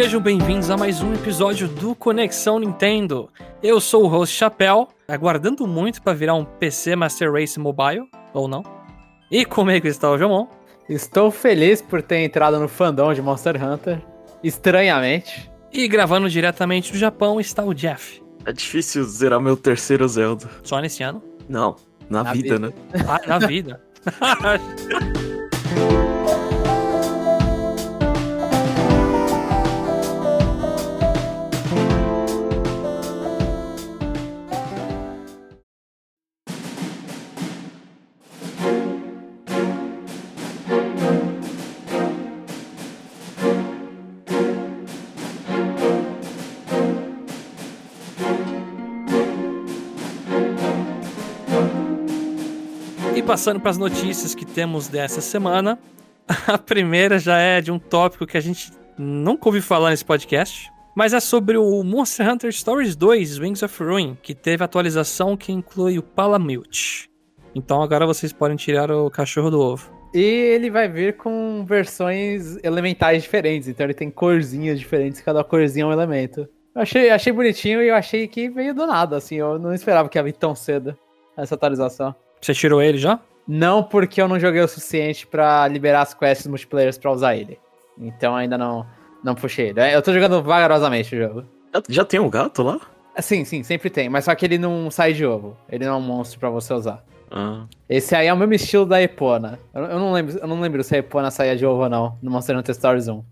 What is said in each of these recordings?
sejam bem-vindos a mais um episódio do Conexão Nintendo. Eu sou o host Chapéu, aguardando muito para virar um PC Master Race Mobile, ou não. E comigo está o Jomon. Estou feliz por ter entrado no fandom de Monster Hunter, estranhamente. E gravando diretamente do Japão está o Jeff. É difícil zerar meu terceiro Zelda. Só nesse ano? Não, na, Na vida, vida. né? Ah, na vida. passando para as notícias que temos dessa semana, a primeira já é de um tópico que a gente nunca ouviu falar nesse podcast, mas é sobre o Monster Hunter Stories 2 Wings of Ruin, que teve atualização que inclui o Palamute. Então agora vocês podem tirar o cachorro do ovo. E ele vai vir com versões elementais diferentes, então ele tem corzinhas diferentes, cada corzinha é um elemento. Eu achei, achei bonitinho e eu achei que veio do nada, assim, eu não esperava que ia vir tão cedo essa atualização. Você tirou ele já? Não porque eu não joguei o suficiente pra liberar as quests multiplayers pra usar ele. Então ainda não, não puxei ele. Eu tô jogando vagarosamente o jogo. Já, tem um gato lá? Ah, Sim, sim, sempre tem, mas só que ele não sai de ovo. Ele não é um monstro pra você usar. Ah, Esse aí é o mesmo estilo da Epona. Eu, eu não lembro, eu não lembro se a Epona saía de ovo ou não, no Monster Hunter Stories 1.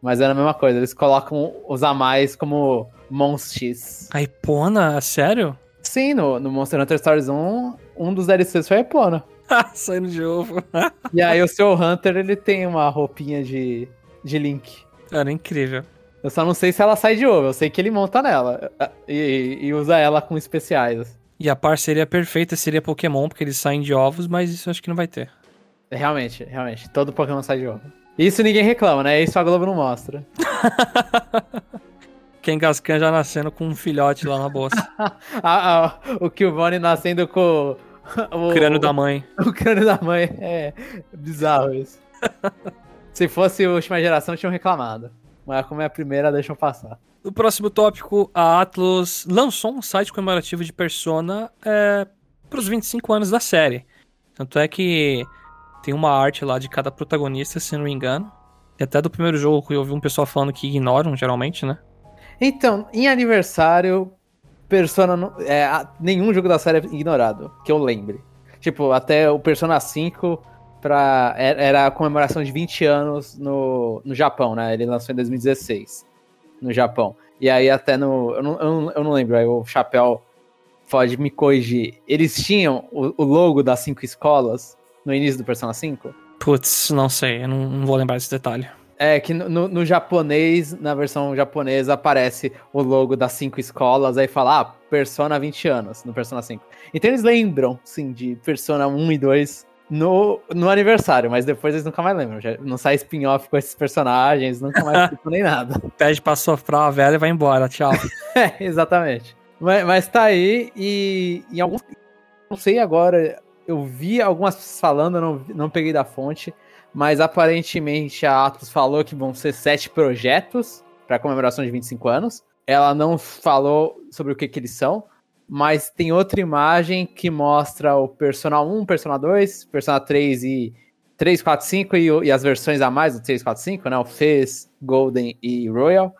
Mas era a mesma coisa, eles colocam os a mais como Monstix. A Ipona? Sério? Sim, no, no Monster Hunter Stories 1, um dos DLCs foi a Epona. Saindo de ovo. E aí o seu Hunter, ele tem uma roupinha de, de Link. Era incrível. Eu só não sei se ela sai de ovo, eu sei que ele monta nela. E, e usa ela com especiais. E a parceria perfeita seria Pokémon, porque eles saem de ovos, mas isso eu acho que não vai ter. Realmente, realmente. Todo Pokémon sai de ovo. Isso ninguém reclama, né? Isso a Globo não mostra. Kangaskhan já nascendo com um filhote lá na bolsa. Ah, ah, o Killbone nascendo com o, O crânio da mãe. o crânio da mãe. É bizarro isso. Se fosse a última geração, tinham reclamado. Mas como é a primeira, deixam passar. No próximo tópico, a Atlus lançou um site comemorativo de Persona é, para os 25 anos da série. Tanto é que tem uma arte lá de cada protagonista, se não me engano. E até do primeiro jogo que eu vi um pessoal falando que ignoram, geralmente, né? Então, em aniversário, Persona. não- é, nenhum jogo da série é ignorado, que eu lembre. Tipo, até o Persona 5 pra, era era a comemoração de 20 anos no, no Japão, né? Ele lançou em 2016 no Japão. E aí até no. Eu não, eu não, eu não lembro, aí o Chapéu pode me corrigir. Eles tinham o, o logo das cinco escolas no início do Persona 5? Putz, não sei, eu não, não vou lembrar desse detalhe. É, que no, no- japonês, na versão japonesa, aparece o logo das cinco escolas, aí fala, ah, Persona 20 anos, no Persona 5. Então eles lembram, sim, de Persona 1 e 2 no, no aniversário, mas depois eles nunca mais lembram. Já não sai spin-off com esses personagens, nunca mais citam nem nada. Pede pra sofrer a velha e vai embora, tchau. É, exatamente. Mas, mas tá aí, e em alguns. Não sei agora, eu vi algumas pessoas falando, eu não, não peguei da fonte, mas aparentemente a Atlus falou que vão ser sete projetos para comemoração de 25 anos. Ela não falou sobre o que, que eles são, mas tem outra imagem que mostra o Persona 1, Persona 2, Persona 3 e 3, 4, 5 e, e as versões a mais do 3, 4, 5, né? O Fizz, Golden e Royal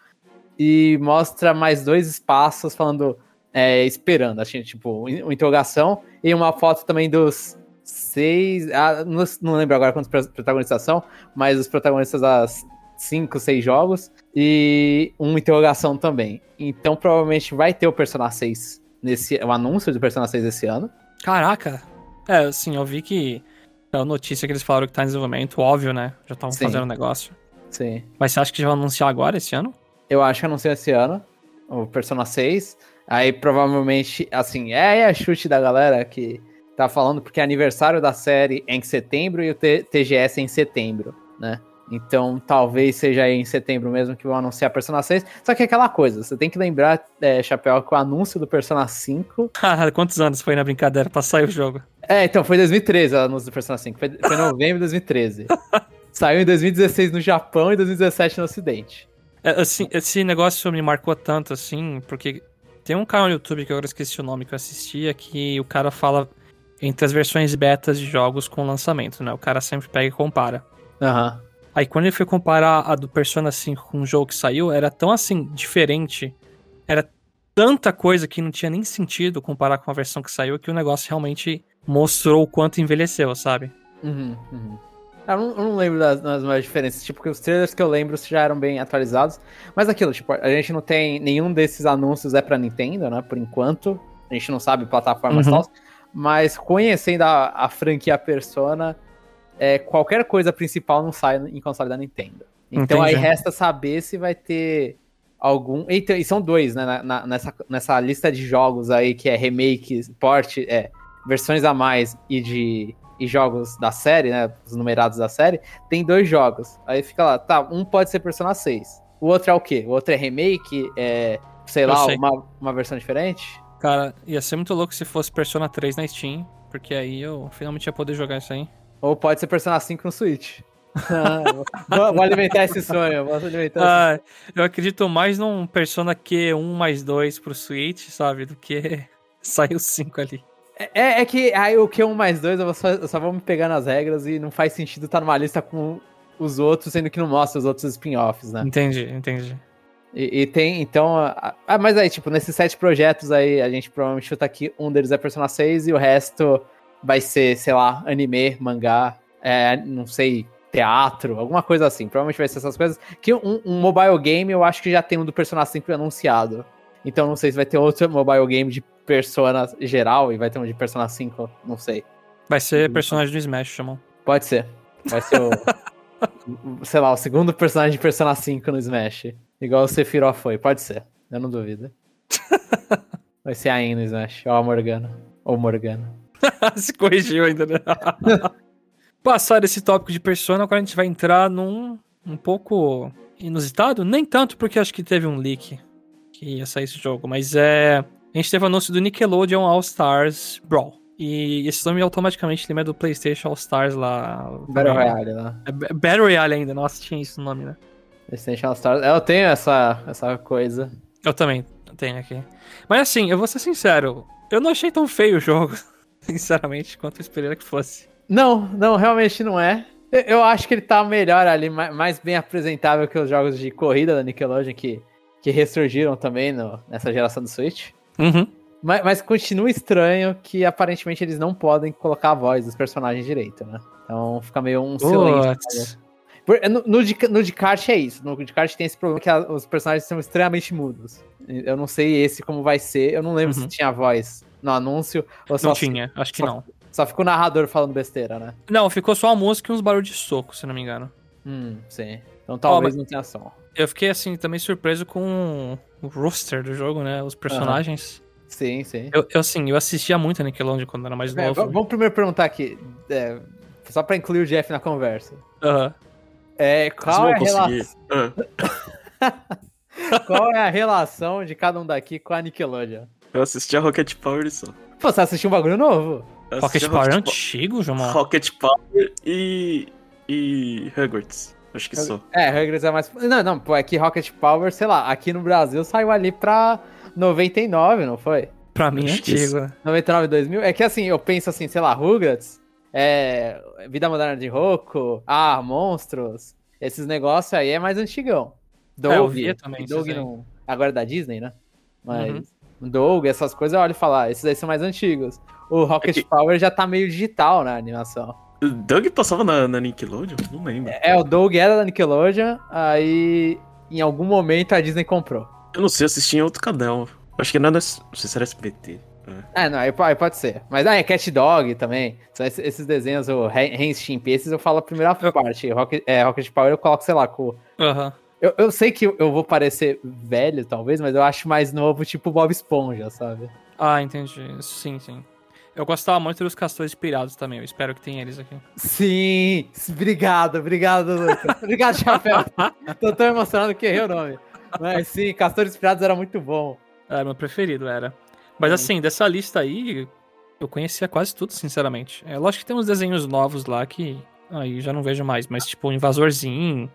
e mostra mais dois espaços falando, é, esperando, assim, tipo, uma interrogação, e uma foto também dos seis, ah, não, não lembro agora quantos pro- protagonistas são, mas os protagonistas das cinco, seis jogos, e uma interrogação também. Então provavelmente vai ter o Persona 6 nesse, o anúncio do Persona 6 esse ano. Caraca! É, assim, eu vi que a notícia que eles falaram que tá em desenvolvimento, óbvio, né? Já estavam fazendo o negócio. Sim. Mas você acha que já vão anunciar agora, esse ano? Eu acho que anuncia esse ano, o Persona 6. Aí provavelmente, assim, é, é a chute da galera que tá falando, porque aniversário da série é em setembro e o TGS é em setembro, né? Então talvez seja aí em setembro mesmo que vão anunciar Persona 6. Só que é aquela coisa, você tem que lembrar, é, Chapéu, que o anúncio do Persona 5. Quantos anos foi na brincadeira pra sair o jogo? É, então foi 2013 o anúncio do Persona 5. Foi, foi em novembro de 2013. Saiu em 2016 no Japão e 2017 no Ocidente. É, assim, esse negócio me marcou tanto, assim, porque tem um canal no YouTube que eu agora esqueci o nome que eu assistia, que o cara fala entre as versões betas de jogos com lançamento, né? O cara sempre pega e compara. Aham. Aí quando ele foi comparar a do Persona 5 com o jogo que saiu, era tão assim, diferente. Era tanta coisa que não tinha nem sentido comparar com a versão que saiu, que o negócio realmente mostrou o quanto envelheceu, sabe? Uhum, uhum. Eu não, eu não lembro das, das maiores diferenças, tipo, porque os trailers que eu lembro já eram bem atualizados. Mas aquilo, tipo, a gente não tem nenhum desses anúncios é pra Nintendo, né? Por enquanto. A gente não sabe plataformas Uhum. tal. Mas conhecendo a, a franquia Persona, é, qualquer coisa principal não sai em console da Nintendo. Então aí Entendi. resta saber se vai ter algum. Então, e são dois, né? na- nessa, nessa lista de jogos aí que é remake, port, é, versões a mais e de e jogos da série, né? Os numerados da série, tem dois jogos. Aí fica lá, tá, um pode ser Persona 6. O outro é o quê? O outro é remake, é, sei Eu lá, sei. uma, uma versão diferente? Cara, ia ser muito louco se fosse Persona 3 na Steam, porque aí eu finalmente ia poder jogar isso aí. Ou pode ser Persona 5 no Switch. Vou, alimentar esse sonho, vou alimentar esse Ah, eu acredito mais num Persona Q1 mais 2 pro Switch, sabe? Do que saiu 5 ali. É, é que aí o Q1 mais 2 eu, só, eu só vou me pegar nas regras e não faz sentido estar numa lista com os outros, sendo que não mostra os outros spin-offs, né? Entendi, entendi. E, e tem, então. Ah, mas aí, tipo, nesses sete projetos aí, a gente provavelmente chuta que um deles é Persona 6 e o resto vai ser, sei lá, anime, mangá, é, não sei, teatro, alguma coisa assim. Provavelmente vai ser essas coisas. Que um, um mobile game eu acho que já tem um do Persona 5 anunciado. Então não sei se vai ter outro mobile game de Persona geral e vai ter um de Persona 5, não sei. Vai ser personagem do Smash, chamam. Pode ser. Vai ser o- sei lá, o segundo personagem de Persona 5 no Smash. Igual o Sephiroth foi. Pode ser. Eu não duvido. Vai ser a no Smash. Ou a Morgana. Ou Morgana. Se corrigiu ainda, né? Passar esse tópico de Persona, agora a gente vai entrar num um pouco inusitado. Nem tanto, porque acho que teve um leak que ia sair esse jogo, mas é. A gente teve o anúncio do Nickelodeon All Stars Brawl. E esse nome automaticamente lembra do PlayStation All Stars lá. Battle Royale lá. É Battle Royale ainda, nossa, tinha isso no nome, né? All Stars. Eu tenho essa, essa coisa. Eu também tenho aqui. Mas assim, eu vou ser sincero, eu não achei tão feio o jogo, sinceramente, quanto eu esperei que fosse. Não, não, realmente não é. Eu, acho que ele tá melhor ali, ma- mais bem apresentável que os jogos de corrida da Nickelodeon que, que ressurgiram também no- nessa geração do Switch. Uhum. Mas, mas continua estranho que aparentemente eles não podem colocar a voz dos personagens direito, né? Então fica meio um silêncio. No, no, de, no de kart é isso. No de kart tem esse problema que a- os personagens são extremamente mudos. Eu não sei esse como vai ser. Eu não lembro Uhum. se tinha voz no anúncio ou Não tinha, acho que só- não. só ficou o narrador falando besteira, né? Não, ficou só a música e uns barulhos de soco, se não me engano. Hum, sim. Então talvez mas- não tenha som. Eu fiquei, assim, também surpreso com o roster do jogo, né? Os personagens. Sim, sim. Eu, eu, assim, eu assistia muito a Nickelodeon quando era mais É, novo. vamos primeiro perguntar aqui. é, só pra incluir o Jeff na conversa. Aham. É, qual, é a relação, Ah, qual é a relação de cada um daqui com a Nickelodeon? eu assisti a Rocket Power só. Pô, você assistiu um bagulho novo? Eu Rocket Power é Rocket antigo, João? Rocket Power e. e. Hogwarts. Acho que só. É, Rugrats é mais. Não, não, pô, é que Rocket Power, sei lá, aqui no Brasil saiu ali pra 99, não foi? Pra mim é antigo, né? 99, 2000. É que assim, eu penso assim, sei lá, Rugrats, é, Vida Moderna de Roku, Ah, Monstros, esses negócios aí é mais antigão. Doug, É, eu via também Doug não, agora é da Disney, né? Mas Uhum. Doug, essas coisas eu olho e falo, ah, esses aí são mais antigos. O Rocket É que- Power já tá meio digital na animação. O Doug passava na, na Nickelodeon? Não lembro. É, o Doug era da Nickelodeon, aí em algum momento a Disney comprou. Eu não sei, eu assisti em outro canal. Acho que não, era, não sei se era SBT. É. Não, aí, po- aí pode ser. Mas ah, é Cat Dog também. São esses, esses desenhos, o Hans esses eu falo a primeira parte. Rocket, é, Rocket Power eu coloco, sei lá, com. Aham. Eu, eu sei que eu, eu vou parecer velho, talvez, mas eu acho mais novo, tipo Bob Esponja, sabe? Ah, entendi. Sim, sim. Eu gostava muito dos castores pirados também. Eu espero que tenha eles aqui. Sim! Obrigado, obrigado, Lucas. obrigado, Chapéu. Tô tão emocionado que errei o nome. Mas sim, Castores Pirados era muito bom. Era meu preferido, era. Mas Uhum. assim, dessa lista aí, eu conhecia quase tudo, sinceramente. É lógico que tem uns desenhos novos lá que aí já não vejo mais, mas tipo, o Invasorzinho,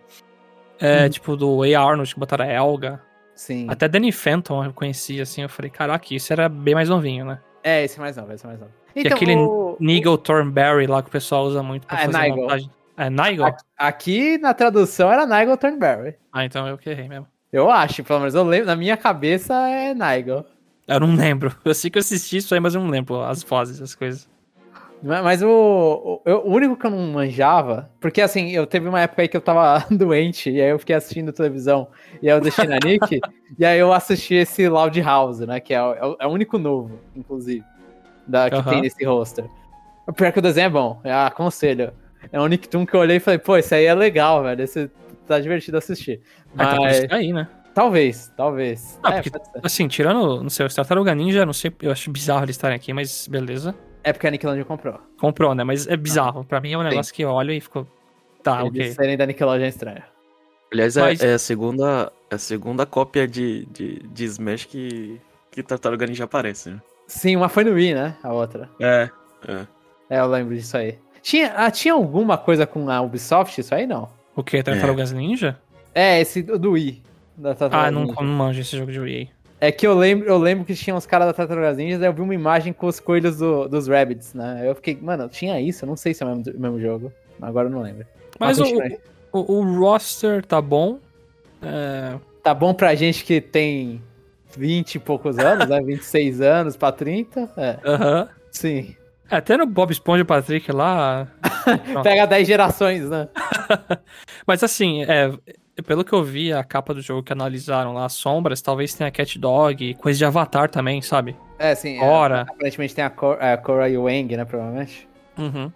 É, Uhum. tipo do A. Arnold, que botaram a Elga. Sim. Até Danny Phantom eu conheci, assim. Eu falei, caraca, isso era bem mais novinho, né? É, esse é mais novo, esse é mais novo. E aquele o- Nigel Thornberry lá que o pessoal usa muito pra Ah, é fazer Nigel. montagem. É Nigel? Aqui, aqui na tradução era Nigel Thornberry. Ah, então eu que errei mesmo. Eu acho, pelo menos eu lembro, na minha cabeça é Nigel. Eu não lembro. Eu sei que eu assisti isso aí, mas eu não lembro as vozes, as coisas. Mas o, o, o único que eu não manjava, porque assim, eu teve uma época aí que eu tava doente, e aí eu fiquei assistindo televisão, e aí eu deixei na Nick, e aí eu assisti esse Loud House, né, que é o, é o- é o único novo, inclusive, da, que tem nesse roster. O pior que o desenho é bom, é aconselho. É um Nicktoon que eu olhei e falei, pô, esse aí é legal, velho, esse tá divertido assistir. Ah, então Mas, isso que aí, né? Talvez, talvez. Ah, é, porque-. Assim, tirando, não sei, o Tartaruga Ninja, não sei, eu acho bizarro eles estarem aqui, mas beleza. é porque a Nickelodeon comprou. Comprou, né? Mas é bizarro. Pra mim é um negócio que eu olho e fico. Tá, Eles ok. serem da Nickelodeon é estranho. Aliás, é, Mas- é a segunda, é a segunda cópia de, de, de Smash que, que Tartaruga Ninja aparece, né? Sim, uma foi no Wii, né, a outra. É, é. É, eu lembro disso aí. Tinha, ah, tinha alguma coisa com a Ubisoft? Isso aí não. O que? Tartarugas Ninja? É, esse do Wii. Da Tartarugas Ah, não, Ninja. não manjo esse jogo de Wii. É que eu lembro, eu lembro que tinha uns caras da Tartarugas Ninjas, aí eu vi uma imagem com os coelhos do- dos Rabbits, né? Eu fiquei, mano, tinha isso? Eu não sei se é o mesmo, mesmo jogo. Agora eu não lembro. Mas o, o, o roster tá bom. É, Tá bom pra gente que tem 20 e poucos anos, né? 26 anos pra 30. É, Aham. sim. É, Até no Bob Esponja e Patrick lá. Pega 10 gerações, né? Mas assim, é, pelo que eu vi, a capa do jogo que analisaram lá, as sombras, talvez tenha Cat Dog, coisa de Avatar também, sabe? É, sim. é, Ora. aparentemente tem a, Cor a Cora e o Wang, né? Provavelmente. Uhum.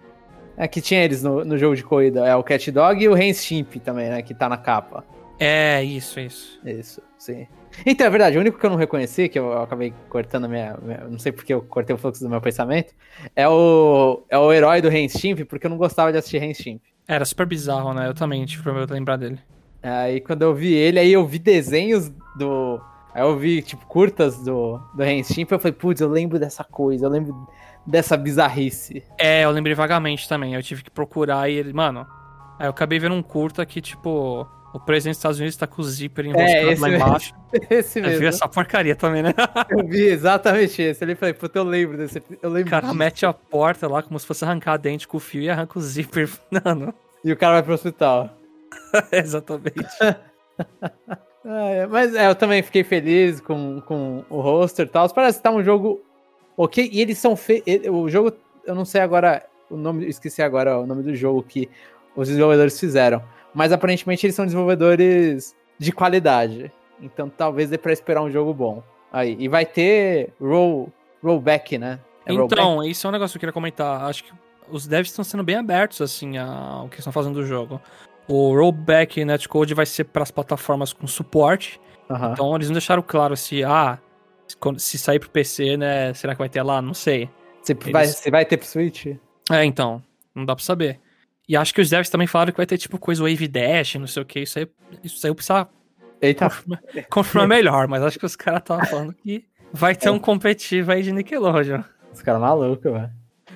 É que tinha eles no, no jogo de corrida. É o Cat Dog e o Ren Stimp também, né? Que tá na capa. É, isso, isso. Isso, sim. Então, é verdade, o único que eu não reconheci, que eu acabei cortando a minha. minha- não sei porque eu cortei o fluxo do meu pensamento, é o, é o herói do Ren Stimp, porque eu não gostava de assistir Ren Stimp. Era super bizarro, né? Eu também tive problema de lembrar dele. Aí quando eu vi ele, aí eu vi desenhos do. Aí eu vi, tipo, curtas do, do Ren Stimp, eu falei, putz, eu lembro dessa coisa, eu lembro dessa bizarrice. É, eu lembrei vagamente também. Eu tive que procurar e ele. Mano, aí eu acabei vendo um curta que, tipo, o presidente dos Estados Unidos tá com o zíper enroscado esse lá mesmo. embaixo. Esse Eu vi mesmo. essa porcaria também, né? Eu vi exatamente esse. Ele falei, puta, eu lembro desse. Eu O lembro cara disso. mete a porta lá como se fosse arrancar dente com o fio e arranca o zíper. Mano, E o cara vai pro hospital. exatamente. Ah, é, mas é, eu também fiquei feliz com, com o roster e tal. Parece que tá um jogo ok. E eles são fe... ele- O jogo, eu não sei agora o nome, esqueci agora o nome do jogo que os desenvolvedores fizeram. Mas aparentemente eles são desenvolvedores de qualidade. Então talvez dê pra esperar um jogo bom. Aí. E vai ter roll, rollback, né? É rollback? Então, isso é um negócio que eu queria comentar. Acho que os devs estão sendo bem abertos, assim, ao que estão fazendo do jogo. O rollback netcode vai ser para as plataformas com suporte. Aham. Então eles não deixaram claro se, ah, se sair pro PC, né, será que vai ter lá? Não sei. Você, vai, eles- você vai ter pro Switch? É, então, não dá pra saber. E acho que os devs também falaram que vai ter tipo coisa Wave Dash, não sei o que. Isso aí, isso aí eu precisava Eita. confirmar, melhor, mas acho que os caras estavam falando que vai ter um competitivo aí de Nickelodeon. Os caras malucos, velho.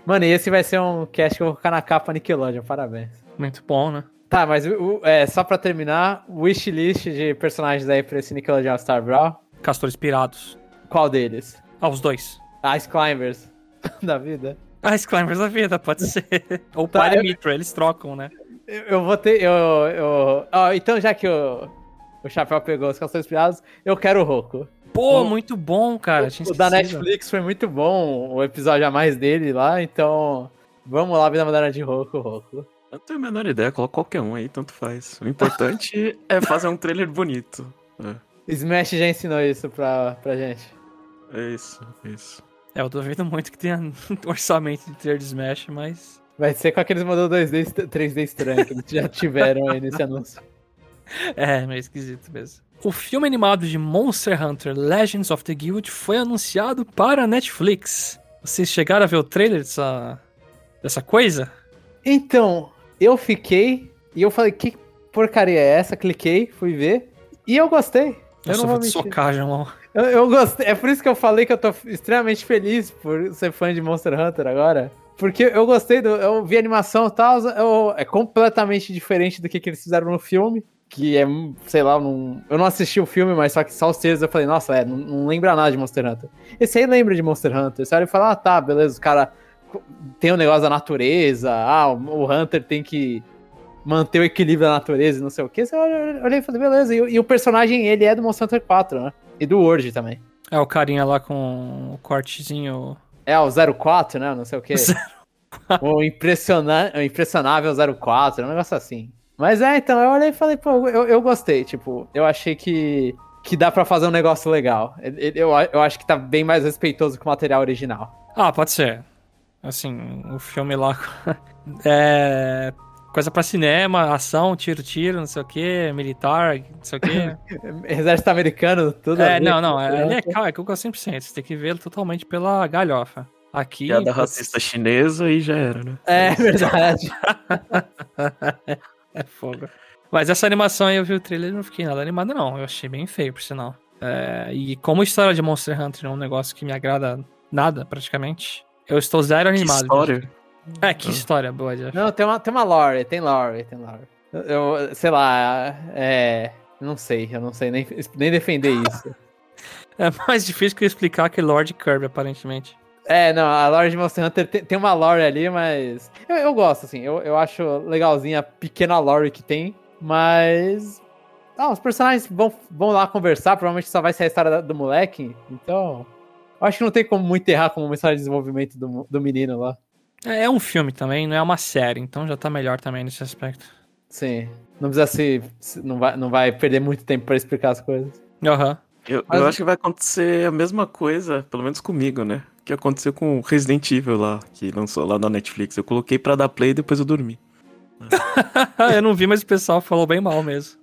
Mano, e esse vai ser um cast que eu vou colocar na capa Nickelodeon, parabéns. Muito bom, né? Tá, mas o- o- é, só pra terminar, wishlist de personagens aí pra esse Nickelodeon Star Brawl. Castores pirados. Qual deles? Ah, os dois. Ice Climbers da vida. Ice Climbers da vida, pode ser. Ou Tá, Pai eu- Mitra, eles trocam, né? Eu, eu vou ter. Eu, eu, então, já que o, o Chapéu pegou os castores pirados, eu quero o Roku. Pô, O- muito bom, cara. Tinha O da. Netflix foi muito bom, o episódio a mais dele lá, então. Vamos lá, vida moderna de Roku, Roku. Eu não tenho a menor ideia, coloca qualquer um aí, tanto faz. O importante é fazer um trailer bonito. É, Smash já ensinou isso pra, pra gente. é isso, é isso. É, eu duvido muito que tenha orçamento de ter de Smash, mas. Vai ser com aqueles modelos 2D, est- 3D estranhos que eles já tiveram aí nesse anúncio. É, meio esquisito mesmo. O filme animado de Monster Hunter Legends of the Guild foi anunciado para a Netflix. Vocês chegaram a ver o trailer dessa, dessa coisa? Então, eu fiquei e eu falei, que porcaria é essa? Cliquei, fui ver e eu gostei. Eu Nossa, não eu vou vou te mentir. socar, João. Eu, eu gostei. É por isso que eu falei que eu tô extremamente feliz por ser fã de Monster Hunter agora. Porque eu gostei do. Eu vi a animação e tal. eu- É completamente diferente do que, que eles fizeram no filme. que é, sei lá, não, eu não assisti o filme, mas só que só os trailers eu falei, nossa, é, não, não lembra nada de Monster Hunter. Esse aí lembra de Monster Hunter. Você olha e fala, ah, tá, beleza, os cara tem o um negócio da natureza, ah, o Hunter tem que manter o equilíbrio da natureza e não sei o que. Você olha e falei, beleza. E, e, o personagem, ele é do Monster Hunter 4, né? E do World também. É o carinha lá com o cortezinho. É, o 04, né? Não sei o que. o, impressiona... o impressionável 04, um negócio assim. Mas é, então, eu olhei e falei, pô, eu, eu gostei, tipo, eu achei que, que dá para fazer um negócio legal. Eu, eu acho que tá bem mais respeitoso que o material original. Ah, pode ser. Assim, o filme lá é coisa pra cinema, ação, tiro, tiro, não sei o que, militar, não sei o que. Exército americano, tudo. É, não, não, é, ele é, é Cuca 100%, você tem que vê-lo totalmente pela galhofa. Aqui. Piada racista chinesa e já era, né? É verdade. É fogo. Mas essa animação aí, eu vi o trailer e não fiquei nada animado, não. Eu achei bem feio, por sinal. É, e como a história de Monster Hunter é um negócio que me agrada nada, praticamente, eu estou zero animado. Que história? É, que ah. história boa, Jeff. Não, tem uma, tem uma lore, tem lore, tem lore. Eu, sei lá, é... Não sei, eu não sei nem, nem defender isso. é mais difícil que explicar que Lord Kirby, aparentemente. É, não, a lore de Monster Hunter tem, tem uma lore ali, mas. Eu, eu gosto, assim, eu, eu acho legalzinha a pequena lore que tem, mas. Ah, os personagens vão, vão lá conversar, provavelmente só vai ser a história do moleque, então. Eu acho que não tem como muito errar como uma história de desenvolvimento do, do menino lá. É, é um filme também, não é uma série, então já tá melhor também nesse aspecto. Sim. Não precisa se. Não vai, não vai perder muito tempo para explicar as coisas. Aham. Uhum. Eu, Mas... eu acho que vai acontecer a mesma coisa, pelo menos comigo, né? Que aconteceu com Resident Evil lá, que lançou lá na Netflix. Eu coloquei pra dar play e depois eu dormi. eu não vi, mas o pessoal falou bem mal mesmo.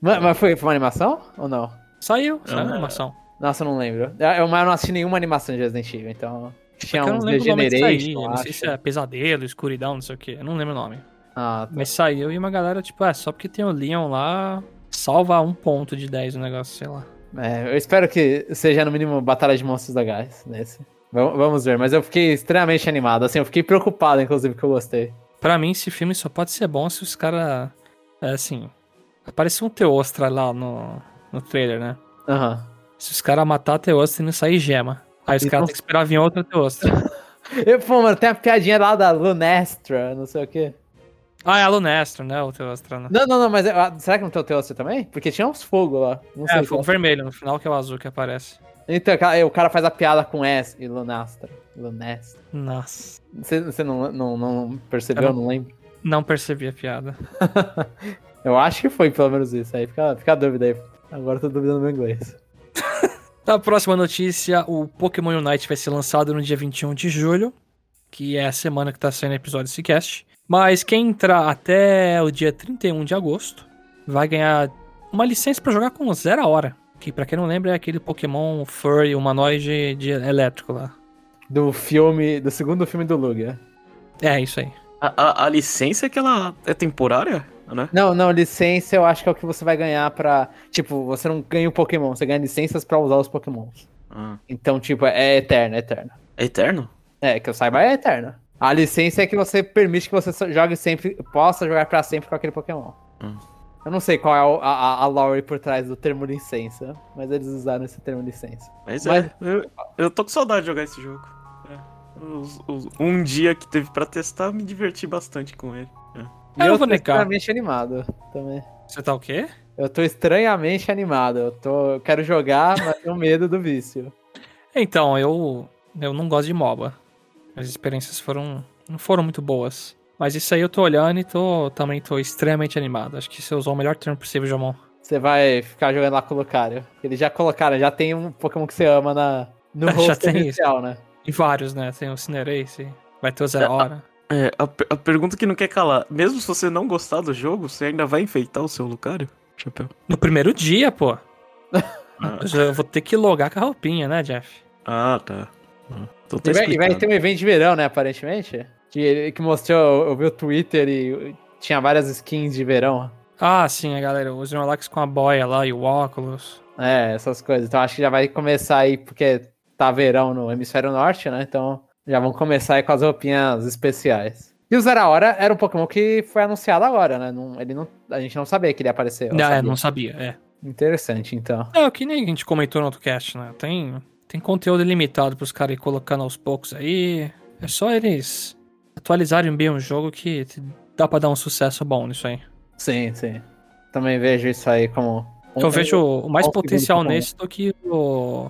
Mas, mas foi, foi uma animação ou não? Saiu, saiu uma animação. Nossa, eu não lembro. Eu, mas eu não assisti nenhuma animação de Resident Evil, então. Tinha uns Degeneration. Não sei se é pesadelo, escuridão, não sei o que. Eu não lembro o nome. Ah, tá. Mas saiu e uma galera, tipo, é, só porque tem o Leon lá, salva um ponto de 10 o negócio, sei lá. É, eu espero que seja no mínimo Batalha de Monstros da Gás nesse. Vamos ver, mas eu fiquei extremamente animado, assim, eu fiquei preocupado, inclusive, que eu gostei. Pra mim, esse filme só pode ser bom se os caras. É, assim. Apareceu um Teostra lá no, no trailer, né? Aham. Uhum. Se os caras matar a Teostra e não sair gema. Aí os caras têm que esperar vir outra Teostra. eu, pô, mano, tem a piadinha lá da Lunestra, não sei o quê. Ah, é a Lunestra, né? O Teostra, né? Não, não, não, mas é, ah, será que não tem o Teostra também? Porque tinha uns fogos lá. Não é, fogo vermelho, no final que é o azul que aparece. Então, o cara faz a piada com S e Lunastra. Lunastra. Nossa. Você, você não, não, não percebeu? Eu não, não lembro. Não percebi a piada. eu acho que foi pelo menos isso. Aí fica, fica a dúvida aí. Agora eu tô duvidando do meu inglês. Na próxima notícia, o Pokémon Unite vai ser lançado no dia 21 de julho, que é a semana que tá saindo o episódio desse cast. Mas quem entrar até o dia 31 de agosto vai ganhar uma licença para jogar com zero hora. Que pra quem não lembra é aquele Pokémon Furry humanoide de elétrico lá. Do filme. Do segundo filme do Lugia. É, isso aí. A, a, a, licença é que ela é temporária, né? Não, não, licença eu acho que é o que você vai ganhar pra. Tipo, você não ganha o Pokémon, você ganha licenças pra usar os Pokémons. Ah. Então, tipo, é eterno, é eterno. É eterno? É, que eu saiba é eterno. A licença é que você permite que você jogue sempre, possa jogar pra sempre com aquele Pokémon. Hum. Eu não sei qual é a, a, a lore por trás do termo licença, mas eles usaram esse termo licença. Mas, é, mas... é, eu, eu tô com saudade de jogar esse jogo. É. Os, os, um dia que teve pra testar, me diverti bastante com ele. É. Eu, eu tô estranhamente animado também. Você tá o quê? Eu tô estranhamente animado. Eu, tô, eu quero jogar, mas tenho medo do vício. Então, eu, eu não gosto de MOBA. As experiências foram não foram muito boas. Mas isso aí eu tô olhando e tô, também tô extremamente animado. Acho que você usou o melhor termo possível, Jamon. Você vai ficar jogando lá com o Lucario. Eles já colocaram, já tem um Pokémon que você ama na, no roster inicial, né? E vários, né? Tem o Cinderace, vai ter o Hora. É, a, a, pergunta que não quer calar. Mesmo se você não gostar do jogo, você ainda vai enfeitar o seu Lucario? Chapéu. No primeiro dia, pô. Ah. Eu vou ter que logar com a roupinha, né, Jeff? Ah, tá. Ah, então tá e, vai, e vai ter um evento de verão, né, aparentemente? Que, que mostrou, eu vi o Twitter e tinha várias skins de verão. Ah, sim, a galera, os Snorlax com a boia lá e o óculos. É, essas coisas. Então acho que já vai começar aí, porque tá verão no hemisfério norte, né? Então já vão começar aí com as roupinhas especiais. E o Zeraora era um Pokémon que foi anunciado agora, né? Não, ele não, a gente não sabia que ele ia aparecer. Não, é, sabia? não sabia, é. Interessante, então. É, o que nem a gente comentou no outro cast, né? Tem, tem conteúdo ilimitado pros caras ir colocando aos poucos aí. É só eles atualizarem bem o jogo que dá pra dar um sucesso bom nisso aí. Sim, sim. Também vejo isso aí como. um- Eu vejo o mais potencial nesse do que o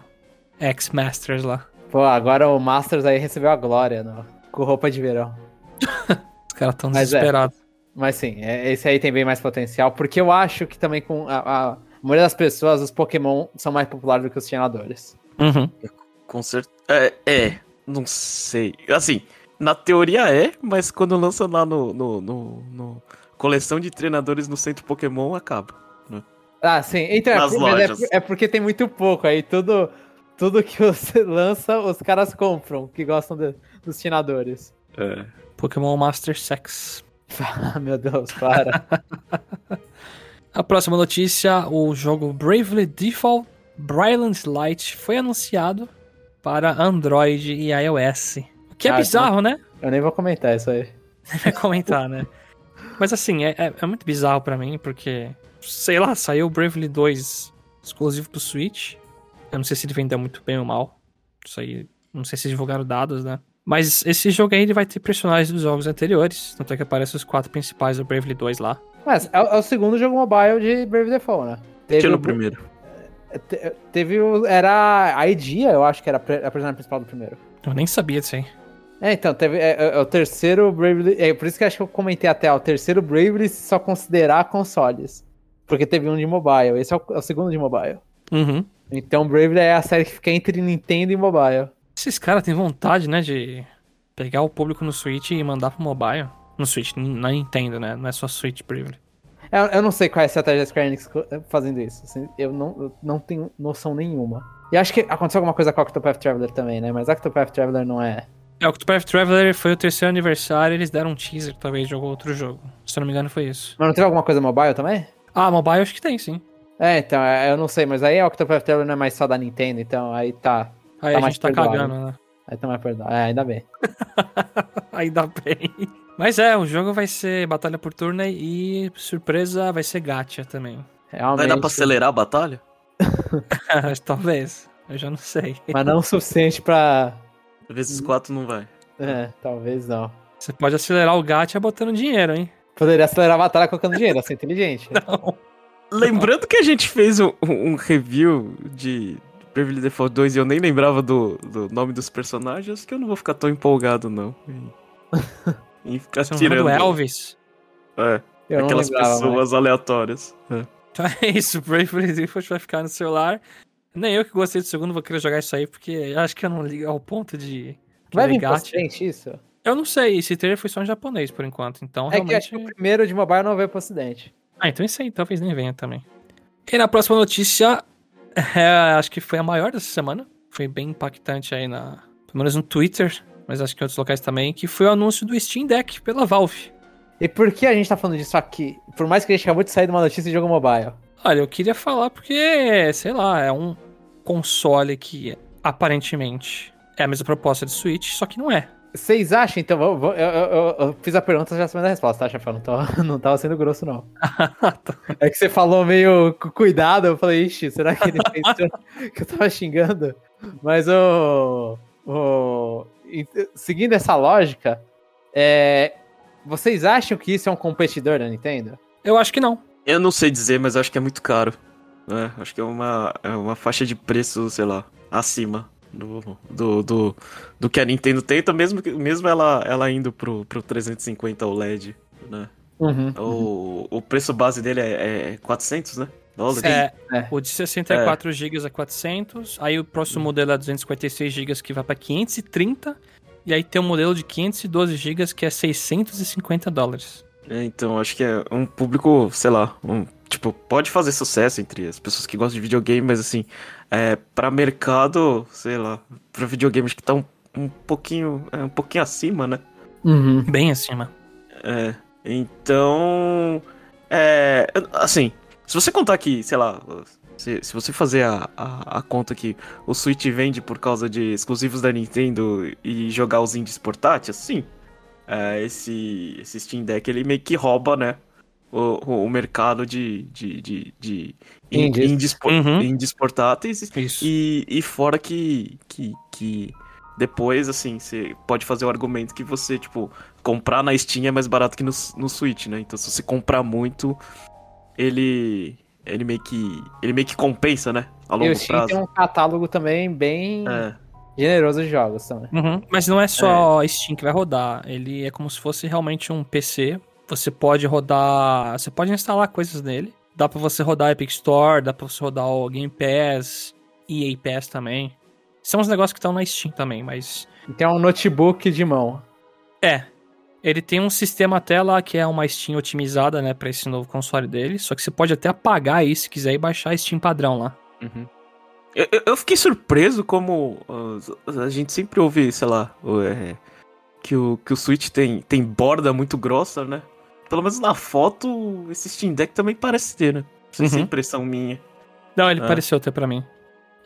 X-Masters lá. Pô, agora o Masters aí recebeu a glória no- com roupa de verão. Os caras tão Mas é. desesperados. Mas sim, é- esse aí tem bem mais potencial, porque eu acho que também com a, a maioria das pessoas, os Pokémon são mais populares do que os treinadores. Uhum. Com certeza. É, é, não sei. Assim, na teoria é, mas quando lança lá no, no, no- no coleção de treinadores no centro Pokémon, acaba. Ah, sim. Então, é, Nas é lojas. por- é porque tem muito pouco. Aí tudo, tudo que você lança, os caras compram, que gostam de- dos treinadores. É. Pokémon Master Sex. Ah, meu Deus, para. A próxima notícia, o jogo Bravely Default Brilliant Light foi anunciado para Android e iOS. O que é Ah, bizarro, né? Eu nem vou comentar isso aí. vai comentar, né? Mas assim, é, é- é muito bizarro pra mim, porque, sei lá, saiu o Bravely 2 exclusivo pro Switch. Eu não sei se ele vendeu muito bem ou mal. Isso aí, não sei se divulgaram dados, né? Mas esse jogo aí ele vai ter personagens dos jogos anteriores. Tanto é que aparecem os quatro principais do Bravely 2 lá. Mas é, o- é o segundo jogo mobile de Brave Default, né? Teve, Tinha no o- primeiro. te- teve o. Era a Idia, eu acho que era a personagem principal do primeiro. Eu nem sabia disso aí. É, então, teve, é, é- é o terceiro Bravely. É por isso que eu acho que eu comentei até, ó, o terceiro Bravely se só considerar consoles. Porque teve um de mobile. Esse é o, é o segundo de mobile. Uhum. Então Bravely é a série que fica entre Nintendo e mobile. Esses caras têm vontade, né, de pegar o público no Switch e mandar pro mobile. No Switch, na Nintendo, né? Não é só Switch Bravely. Eu, eu não sei qual é a estratégia da Square Enix fazendo isso. assim, eu, não, eu não tenho noção nenhuma. E acho que aconteceu alguma coisa com a Octopath Traveler também, né? Mas a Octopath Traveler não é. É, o Octopath Traveler foi o terceiro aniversário, eles deram um teaser, talvez jogou outro jogo. Se eu não me engano, foi isso. Mas não teve alguma coisa mobile também? Ah, mobile acho que tem, sim. É, então, é, eu não sei, mas aí a Octopath Traveler não é mais só da Nintendo, então aí tá. Aí Tá a mais gente tá perdoável. cagando, né? Aí tá mais perdoado. É, ainda bem. Ainda bem. Mas é, o jogo vai ser batalha por turno e, surpresa, vai ser gacha também. Realmente. Vai dar pra acelerar a batalha? talvez. Eu já não sei. Mas não o suficiente pra. Vezes 4 não vai. É, talvez não. Você pode acelerar o gacha botando dinheiro, hein? Poderia acelerar a batalha colocando dinheiro, assim, inteligente. Não. Lembrando que a gente fez um, um review de Bravely Default 2 e eu nem lembrava do, do nome dos personagens, que eu não vou ficar tão empolgado, não. Em, ficar Você não lembra tirando do Elvis? é, Eu aquelas lembrava, mas- pessoas aleatórias. É. Então é isso, Bravely Default vai ficar no celular. Nem eu que gostei do segundo vou querer jogar isso aí, porque acho que eu não ligo ao ponto de... Vai vir frente isso? Eu não sei, esse trailer foi só em japonês por enquanto, então É que realmente... acho que o primeiro de mobile não veio pro ocidente. Ah, então esse aí talvez nem venha também. E na próxima notícia, é, acho que foi a maior dessa semana. Foi bem impactante aí na. Pelo menos no Twitter, mas acho que em outros locais também, que foi o anúncio do Steam Deck pela Valve. E por que a gente tá falando disso aqui? Por mais que a gente acabou de sair de uma notícia de jogo mobile. Olha, eu queria falar porque, sei lá, é um console que aparentemente é a mesma proposta de Switch, só que não é. Vocês acham, então, eu, eu- eu- eu fiz a pergunta já sabendo a resposta, tá, chefão? Não, tô, não tava sendo grosso, não. É que você falou meio com cuidado, eu falei, ixi, será que ele pensou que eu tava xingando? Mas o. o seguindo essa lógica, é, vocês acham que isso é um competidor da Nintendo? Eu acho que não. Eu não sei dizer, mas acho que é muito caro. né? acho que é uma, é uma faixa de preço, sei lá, acima do, do, do, do que a Nintendo tenta, mesmo, que- mesmo ela, ela indo pro, pro 350 OLED, né? Uhum. O, o preço base dele é, é 400, né? Dólares. É, é. o de 64 GB é 400, aí o próximo modelo é 256 GB que vai pra 530, e aí tem um modelo de 512 GB que é 650 dólares. É, então, acho que é um público, sei lá, um, tipo, pode fazer sucesso entre as pessoas que gostam de videogame, mas assim, é, pra mercado, sei lá, pra videogames que tá um, um pouquinho, é, um pouquinho acima, né? Uhum. Bem acima. É, então, é, assim, se você contar que, sei lá, se, se você fazer a, a, a conta que o Switch vende por causa de exclusivos da Nintendo e jogar os indies portáteis, sim. é, esse, esse Steam Deck ele meio que rouba, né? O, o, o mercado de, de, de, de Indies. indies, Uhum. indies portáteis. Isso. E, e fora que, que, que depois, assim, você pode fazer o argumento que você, tipo, comprar na Steam é mais barato que no, no Switch, né? Então se você comprar muito, ele. Ele meio que. Ele meio que compensa, né? A E longo o Steam prazo. tem um catálogo também bem É. generoso de jogos também. Uhum. Mas não é só Steam que vai rodar. Ele é como se fosse realmente um PC. Você pode rodar. Você pode instalar coisas nele. Dá pra você rodar Epic Store, dá pra você rodar o Game Pass, EA Pass também. São os negócios que estão na Steam também, mas. Tem um notebook de mão. É. Ele tem um sistema até lá que é uma Steam otimizada, né, pra esse novo console dele. Só que você pode até apagar aí se quiser e baixar a Steam padrão lá. Uhum. Eu, eu- fiquei surpreso como a gente sempre ouve, sei lá, é, que, o, que o Switch tem, tem borda muito grossa, né? Pelo menos na foto, esse Steam Deck também parece ter, né? Não sei se é Uhum. impressão minha. Não, ele É. pareceu ter pra mim.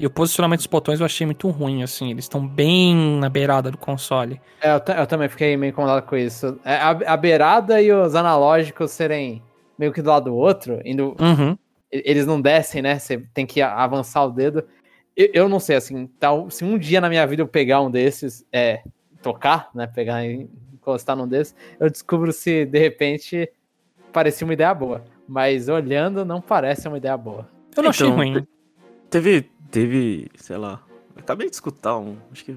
E o posicionamento dos botões eu achei muito ruim, assim. Eles estão bem na beirada do console. É, eu, eu também fiquei meio incomodado com isso. É, a, a beirada e os analógicos serem meio que do lado do outro, indo, Uhum. eles não descem, né? Você tem que avançar o dedo. Eu, eu não sei, assim, tal, se um dia na minha vida eu pegar um desses, é, tocar, né? Pegar e encostar num desses, eu descubro se de repente parecia uma ideia boa. Mas olhando, não parece uma ideia boa. Eu não achei Então, ruim. Teve, teve, sei lá, acabei de escutar um, acho que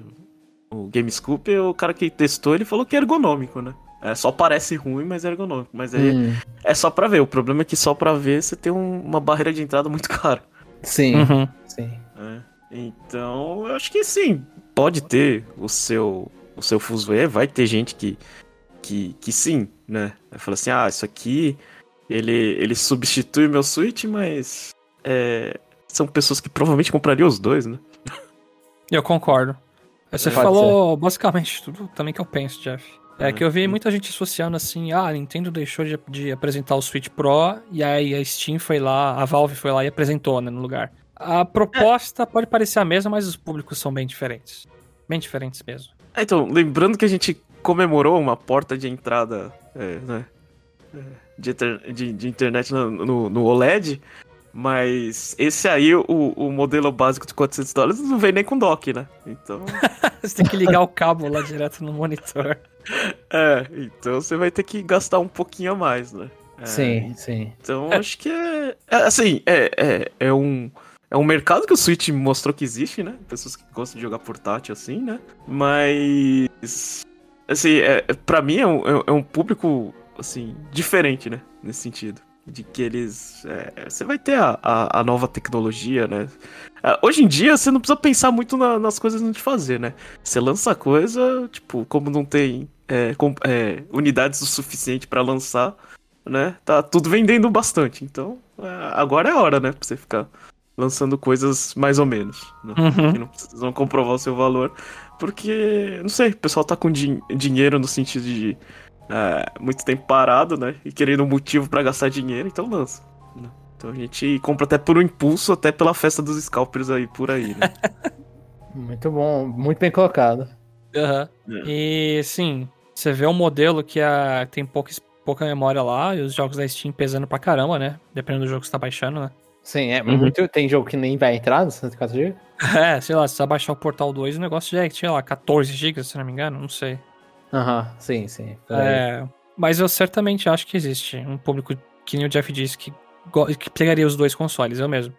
o Gamescoop, o cara que testou, ele falou que é ergonômico, né? É, só parece ruim, mas é ergonômico. Mas é, Hum, é só pra ver. O problema é que só pra ver você tem um- uma barreira de entrada muito cara. sim, Uhum. sim. né? Então, eu acho que sim, pode ter o seu o seu fuzuê, vai ter gente que que, que sim, né? Vai falar assim: "Ah, isso aqui ele ele substitui o meu Switch, mas é, são pessoas que provavelmente comprariam os dois, né? Eu concordo. Você Pode falou basicamente tudo também que eu penso, Jeff. É É. que eu vi muita gente associando assim, ah, a Nintendo deixou de, de apresentar o Switch Pro e aí a Steam foi lá, a Valve foi lá e apresentou, né, no lugar. A proposta pode parecer a mesma, mas os públicos são bem diferentes. Bem diferentes mesmo. Ah, Então, lembrando que a gente comemorou uma porta de entrada é, né, é, de, de- de internet no, no- no OLED, mas esse aí, o, o modelo básico de 400 dólares, não vem nem com dock, né? Então, Você tem que ligar o cabo lá direto no monitor. é, então você vai ter que gastar um pouquinho a mais, né? É, Sim, sim. Então, acho que é, é, assim, é, é, é um... É um mercado que o Switch mostrou que existe, né? Pessoas que gostam de jogar portátil assim, né? Mas. Assim, é, é- pra mim é um, é- é um público, assim, diferente, né? Nesse sentido. De que eles. é, você vai ter a, a, a nova tecnologia, né? Ah, Hoje em dia você não precisa pensar muito na- nas coisas de fazer, né? Você lança a coisa, tipo, como não tem é, com- é, unidades o suficiente pra lançar, né? Tá tudo vendendo bastante. Então, é, agora é a hora, né? Pra você ficar lançando coisas mais ou menos, né? Uhum. Que não precisam comprovar o seu valor. Porque, não sei, o pessoal tá com din- dinheiro no sentido de é, muito tempo parado, né? E querendo um motivo pra gastar dinheiro, então lança. né? Então a gente compra até por um impulso, até pela festa dos scalpers aí, por aí, né? Muito bom, muito bem colocado. Aham. E sim, você vê um modelo que é, tem pouca, pouca memória lá e os jogos da Steam pesando pra caramba, né? Dependendo do jogo que você tá baixando, né? Sim, é Uhum. muito. Tem jogo que nem vai entrar no 64 GB? É, sei lá, se você baixar o Portal 2, o negócio já é, sei lá, 14 GB, se não me engano, não sei. Aham, sim, sim. aí. É, mas eu certamente acho que existe um público que nem o Jeff disse que, que pegaria os dois consoles, eu mesmo.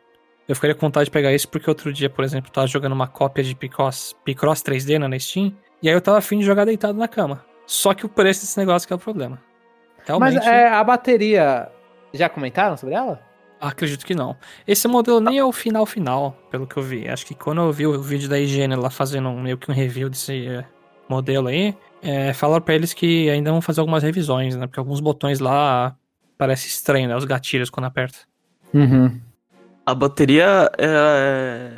Eu ficaria com vontade de pegar esse porque outro dia, por exemplo, eu tava jogando uma cópia de Picross, Picross 3D na Steam, e aí eu tava afim de jogar deitado na cama. Só que o preço desse negócio que é o problema. Realmente, Mas é, a bateria. Já comentaram sobre ela? Acredito que não. Esse modelo nem é o final final, pelo que eu vi. Acho que quando eu vi o vídeo da higiene lá fazendo meio que um review desse é, modelo aí, é, falaram pra eles que ainda vão fazer algumas revisões, né? Porque alguns botões lá parece estranho, né? Os gatilhos quando aperta. Uhum. A bateria é,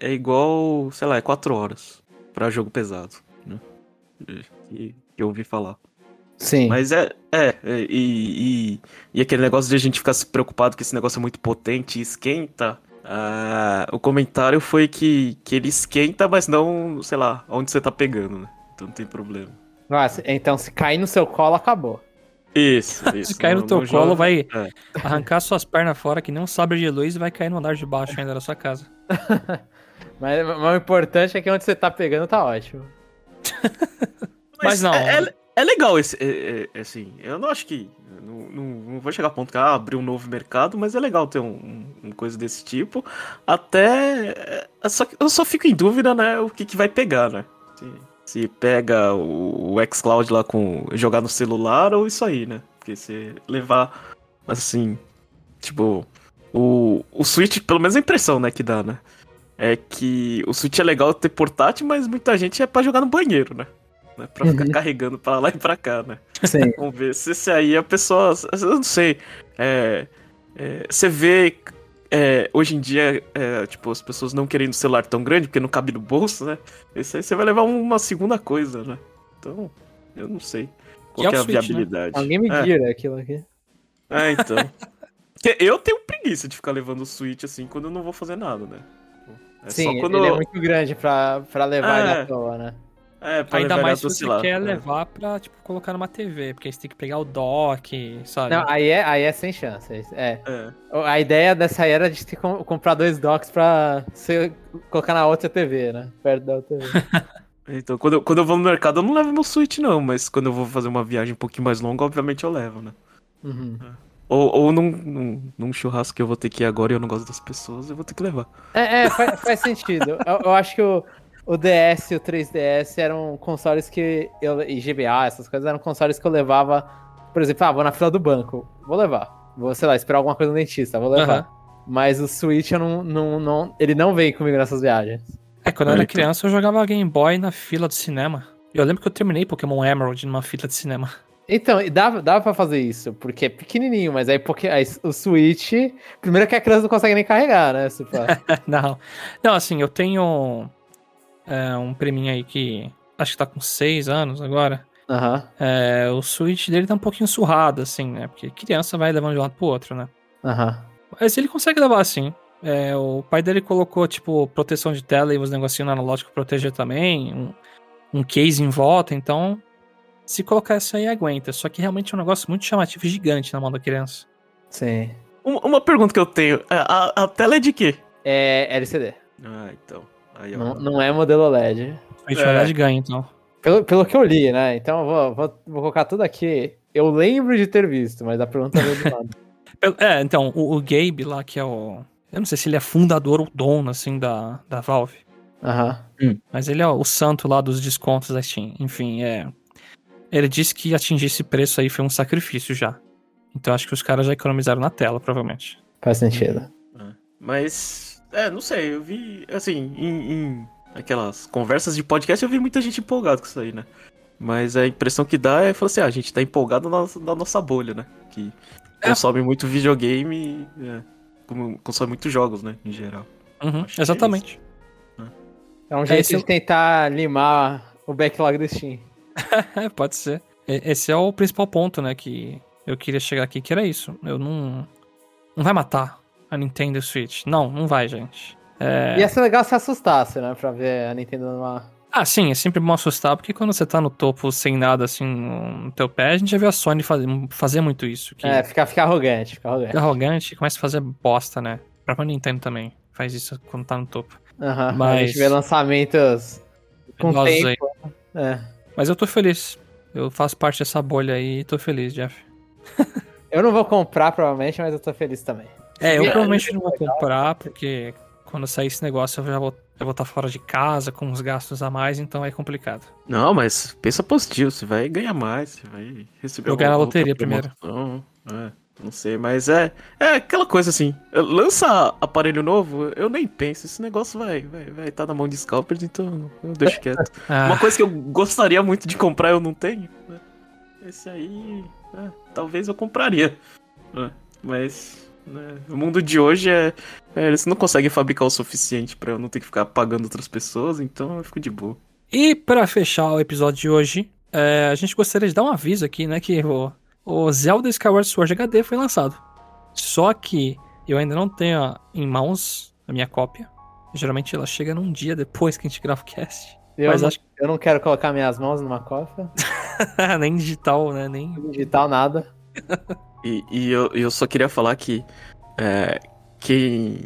é igual, sei lá, é 4 horas pra jogo pesado, né? Que, que eu ouvi falar. Sim. Mas é, é, é, e, e, e aquele negócio de a gente ficar se preocupado que esse negócio é muito potente e esquenta. ah, o comentário foi que, que ele esquenta, mas não, sei lá, onde você tá pegando, né? Então não tem problema. Nossa, então se cair no seu colo, acabou. Isso, isso. Se cair no não- teu não colo, joga- vai É. arrancar suas pernas fora que nem um sabre de luz e vai cair no andar de baixo ainda da sua casa. Mas, mas o importante é que onde você tá pegando tá ótimo. Mas não. É, é- é legal esse. é- é- assim, eu não acho que. Não, não, não vou chegar a ponto que ah, abrir um novo mercado, mas é legal ter um, um- coisa desse tipo. Até. é só eu só fico em dúvida, né? O que, que vai pegar, né? Se, se pega o, o xCloud lá com. jogar no celular ou isso aí, né? Porque se levar. Assim. Tipo. O, o Switch, pelo menos a impressão, né, que dá, né? É que o Switch é legal ter portátil, mas muita gente é pra jogar no banheiro, né? Né? Pra ficar Uhum. carregando pra lá e pra cá, né? Sim. Vamos ver se esse aí a pessoa. Eu não sei. É, é, você vê. é, hoje em dia, é, tipo, as pessoas não querendo celular tão grande porque não cabe no bolso, né? Esse aí você vai levar uma segunda coisa, né? Então, eu não sei. Qual é que é a Switch, né? viabilidade? É um Game é, Gear aquilo aqui. é, então. Eu tenho preguiça de ficar levando o Switch assim quando eu não vou fazer nada, né? É Sim, só quando. ele é muito grande pra, pra levar ele É. à toa, né? É, pra Ainda mais se você quer É. levar pra, tipo, colocar numa TV, porque aí você tem que pegar o dock, sabe? Não, aí é, aí é sem chance. É. É. A ideia dessa aí era de ter que com- comprar dois docks pra você colocar na outra TV, né? Perto da outra TV. Então, quando eu, quando eu vou no mercado, eu não levo meu Switch, não. Mas quando eu vou fazer uma viagem um pouquinho mais longa, obviamente eu levo, né? Uhum. Ou, ou num, num, num churrasco que eu vou ter que ir agora e eu não gosto das pessoas, eu vou ter que levar. É, é, faz, faz sentido. Eu, eu acho que o, o DS e o 3DS eram consoles que eu. E GBA, essas coisas eram consoles que eu levava. Por exemplo, ah, vou na fila do banco. Vou levar. Vou, sei lá, esperar alguma coisa no dentista, vou levar. Aham. Mas o Switch eu não, não, não. Ele não vem comigo nessas viagens. É, quando eu era criança eu jogava Game Boy na fila do cinema. Eu lembro que eu terminei Pokémon Emerald numa fila de cinema. Então, e dava, dava pra fazer isso, porque é pequenininho, mas aí, porque, aí o Switch. Primeiro que a criança não consegue nem carregar, né? Não. Não, assim, eu tenho é, um priminho aí que acho que tá com 6 anos agora. Aham. É, o Switch dele tá um pouquinho surrado, assim, né? Porque criança vai levando de um lado pro outro, né? Aham. Mas ele consegue levar assim. É, o pai dele colocou, tipo, proteção de tela e uns negocinhos no analógico pra proteger também. Um, um case em volta, então. Se colocar essa aí, aguenta. Só que realmente é um negócio muito chamativo e gigante na mão da criança. Sim. Uma, uma pergunta que eu tenho: é, a, a tela é de quê? É LCD. Ah, então. Aí, ó. Não, não é modelo OLED. Switch É. OLED ganha, então. Pelo, pelo que eu li, né? Então eu vou, vou, vou colocar tudo aqui. Eu lembro de ter visto, mas a pergunta veio do lado. É, então, o, o Gabe lá, que é o. Eu não sei se ele é fundador ou dono, assim, da, da Valve. Aham. Mas ele é o santo lá dos descontos da Steam. Enfim, é. Ele disse que atingir esse preço aí foi um sacrifício já. Então acho que os caras já economizaram na tela, provavelmente. Faz sentido. Mas. É, não sei, eu vi. Assim, em, em aquelas conversas de podcast, eu vi muita gente empolgada com isso aí, né? Mas a impressão que dá é falar assim: ah, a gente tá empolgado na, na nossa bolha, né? Que É. consome muito videogame, é, consome muitos jogos, né? Em geral. Uhum, é exatamente. É um jeito esse de tentar limar o backlog do Steam. É, pode ser. Esse é o principal ponto, né, que eu queria chegar aqui, que era isso. Eu não. Não vai matar a Nintendo Switch. Não, não vai, gente. É... Ia ser legal se assustasse, né? Pra ver a Nintendo numa. Ah, sim, é sempre bom assustar, porque quando você tá no topo sem nada assim no teu pé, a gente já viu a Sony fazer, fazer muito isso. Que É, ficar, ficar arrogante, ficar arrogante. fica arrogante e começa a fazer bosta, né? A própria Nintendo também faz isso quando tá no topo. Aham. A Mas- gente vê lançamentos com tempo. É. Mas eu tô feliz. Eu faço parte dessa bolha aí e tô feliz, Jeff. Eu não vou comprar, provavelmente, mas eu tô feliz também. É, eu É, provavelmente não vou comprar, porque quando sair esse negócio eu já vou eu vou estar fora de casa com uns gastos a mais, então é complicado. Não, mas pensa positivo, você vai ganhar mais, você vai receber Vou ganhar na alguma loteria primeiro. É, não sei, mas é, é aquela coisa assim, lança aparelho novo, eu nem penso, esse negócio vai vai vai estar na mão de scalpers, então eu deixo quieto. Ah, Uma coisa que eu gostaria muito de comprar, eu não tenho, né? Esse aí, é, talvez eu compraria, né? Mas né, o mundo de hoje é, é, eles não conseguem fabricar o suficiente pra eu não ter que ficar pagando outras pessoas, então eu fico de boa. E pra fechar o episódio de hoje, é, a gente gostaria de dar um aviso aqui, né, que o, o Zelda Skyward Sword HD foi lançado. Só que eu ainda não tenho em mãos a minha cópia. Geralmente ela chega num dia depois que a gente grava o cast. Eu, Mas não, acho eu não quero colocar minhas mãos numa cofa. nem digital, né? Nem. Digital, nada. E, e eu, eu só queria falar que é, quem,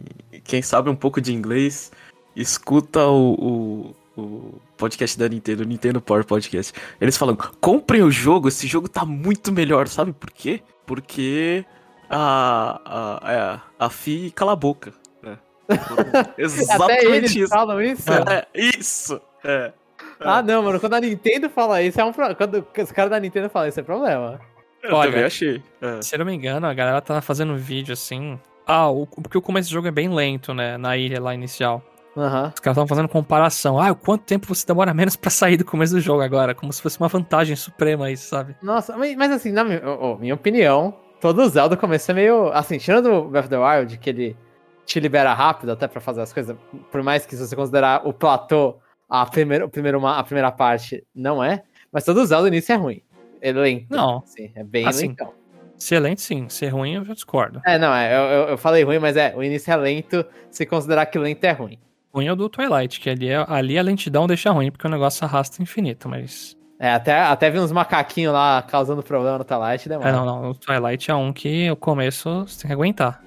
quem sabe um pouco de inglês, escuta o, o, o podcast da Nintendo, o Nintendo Power Podcast. Eles falam, comprem o jogo, esse jogo tá muito melhor, sabe por quê? Porque a, a, é, a FI cala a boca. né? Exatamente eles isso. falam isso? É, isso. É. Ah, não, mano. Quando a Nintendo fala isso, é um problema. Quando os caras da Nintendo falam isso, é problema. Eu Olha, também achei. É. Se eu não me engano, a galera tá fazendo um vídeo assim. Ah, o, porque o começo do jogo é bem lento, né? Na ilha lá inicial. Aham. Os caras estavam fazendo comparação. Ah, o quanto tempo você demora menos pra sair do começo do jogo agora? Como se fosse uma vantagem suprema isso, sabe? Nossa, mas, mas assim, na minha, oh, minha opinião, todo Zelda começo é meio. Assim, tirando o Breath of the Wild, que ele te libera rápido até pra fazer as coisas, por mais que se você considerar o platô a primeira, o primeiro, a primeira parte, não é. Mas todo Zelda início é ruim. É lento. Não. Assim, é bem Assim, lentão. Excelente, sim. Ser ruim, eu já discordo. É, não, é, eu, eu, eu falei ruim, mas é, o início é lento, se considerar que lento é ruim. Ruim é o do Twilight, que ali, é- ali a lentidão deixa ruim, porque o negócio arrasta infinito, mas. É, até, até vi uns macaquinhos lá causando problema no Twilight, demora. É, não, não. O Twilight é um que o começo você tem que aguentar.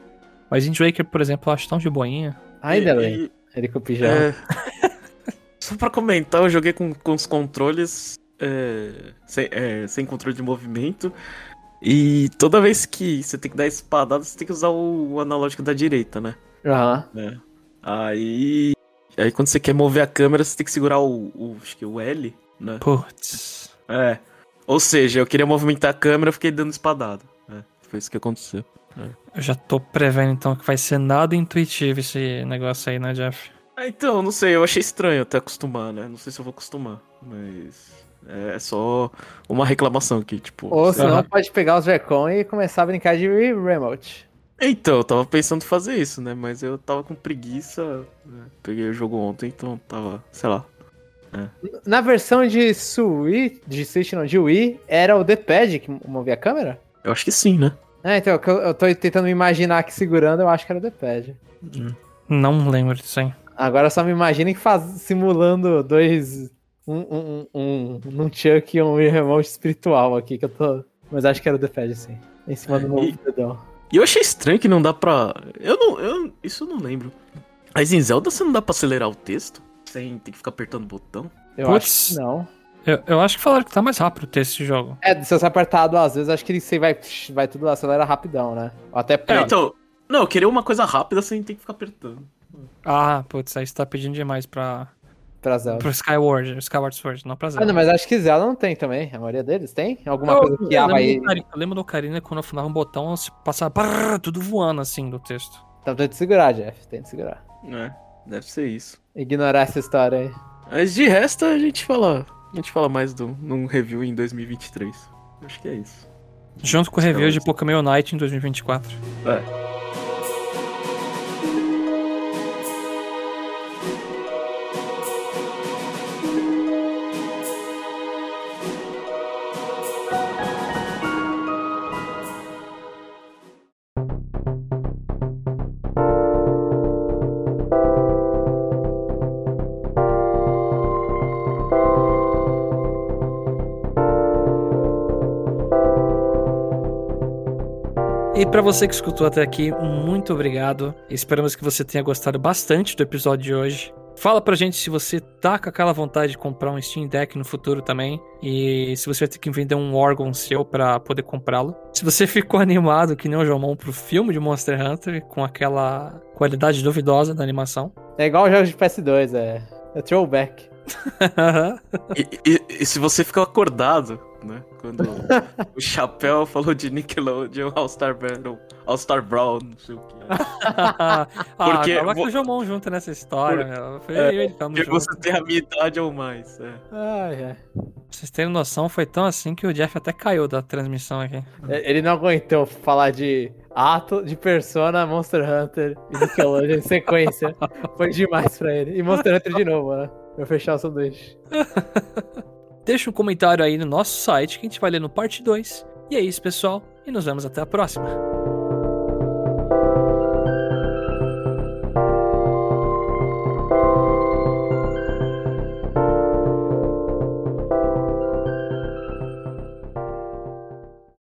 Mas Wind Waker, por exemplo, eu acho tão de boinha. Ainda E- bem, e- ele com o pijama. É. Só pra comentar, eu joguei com, com os controles é, sem, é, sem controle de movimento. E toda vez que você tem que dar espadada, você tem que usar o, o analógico da direita, né? Aham. né? Aí. Aí quando você quer mover a câmera, você tem que segurar o. o acho que o L, né? Putz. É. Ou seja, eu queria movimentar a câmera, eu fiquei dando espadada. né? Foi isso que aconteceu. Eu já tô prevendo então que vai ser nada intuitivo esse negócio aí, né, Jeff? Ah, então, não sei, eu achei estranho até acostumar, né? Não sei se eu vou acostumar, mas. É só uma reclamação aqui, tipo. Ou senão pode pegar os Joy-Con e começar a brincar de re- remote. Então, eu tava pensando em fazer isso, né? Mas eu tava com preguiça. né? Peguei o jogo ontem, então tava, sei lá. Na versão de Switch, de Switch não, de Wii, era o D-pad que movia a câmera? Eu acho que sim, né? É, então, eu, eu tô tentando me imaginar aqui segurando, eu acho que era o D-pad. Não lembro disso aí. Agora só me imaginem faz, simulando dois. Um, um, um, um nunchuck e um remote espiritual aqui, que eu tô. Mas acho que era o D-pad, sim. Em cima do meu E- dedão. E eu achei estranho que não dá pra. Eu não. Eu... Isso eu não lembro. Mas em Zelda você não dá pra acelerar o texto? Sem ter que ficar apertando o botão? Eu Putz. acho que não. Eu, eu acho que falaram que tá mais rápido o texto desse jogo. É, se você apertar duas vezes, acho que você vai, vai tudo acelera rapidão, né? Ou Até É, então. Não, eu queria uma coisa rápida sem ter que ficar apertando. Ah, putz, aí você tá pedindo demais pra, pra Zelda. pro Skyward, Skyward Sword, não pra Ah, Zelda. não, mas acho que Zelda não tem também. A maioria deles tem? Alguma Eu- coisa que aba lembro aí. eu lembro do Ocarina quando eu afunava um botão, se passava brrr, tudo voando assim do texto. Então tem que segurar, Jeff. Tem que segurar. É, deve ser isso. Ignorar essa história aí. Mas de resto a gente fala. A gente fala mais do, num review em 2023. Acho que é isso. Junto com o review de Skyward. Pokémon Unite em 2024. É. E pra você que escutou até aqui, muito obrigado. Esperamos que você tenha gostado bastante do episódio de hoje. Fala pra gente se você tá com aquela vontade de comprar um Steam Deck no futuro também. E se você vai ter que vender um órgão seu pra poder comprá-lo. Se você ficou animado, que nem o Jomon, pro filme de Monster Hunter, com aquela qualidade duvidosa da animação. É igual jogos de PS2, é. É throwback. E, e- e se você ficou acordado, né? Quando o Chapéu falou de Nickelodeon All-Star Battle, All-Star Brawl, não sei o que. ah, Porque coloca vo- o Jomon junto nessa história, Por- meu. Foi É, eu ele Porque você tem a minha idade ou mais. É. Ai, ai. Pra vocês terem noção, foi tão assim que o Jeff até caiu da transmissão aqui. É, Ele não aguentou falar de ato, de Persona, Monster Hunter e Nickelodeon em sequência. Foi demais pra ele. E Monster Hunter de novo, né? Pra fechar o sanduíche. Deixa um comentário aí no nosso site que a gente vai ler no parte 2. E é isso, pessoal, e nos vemos até a próxima.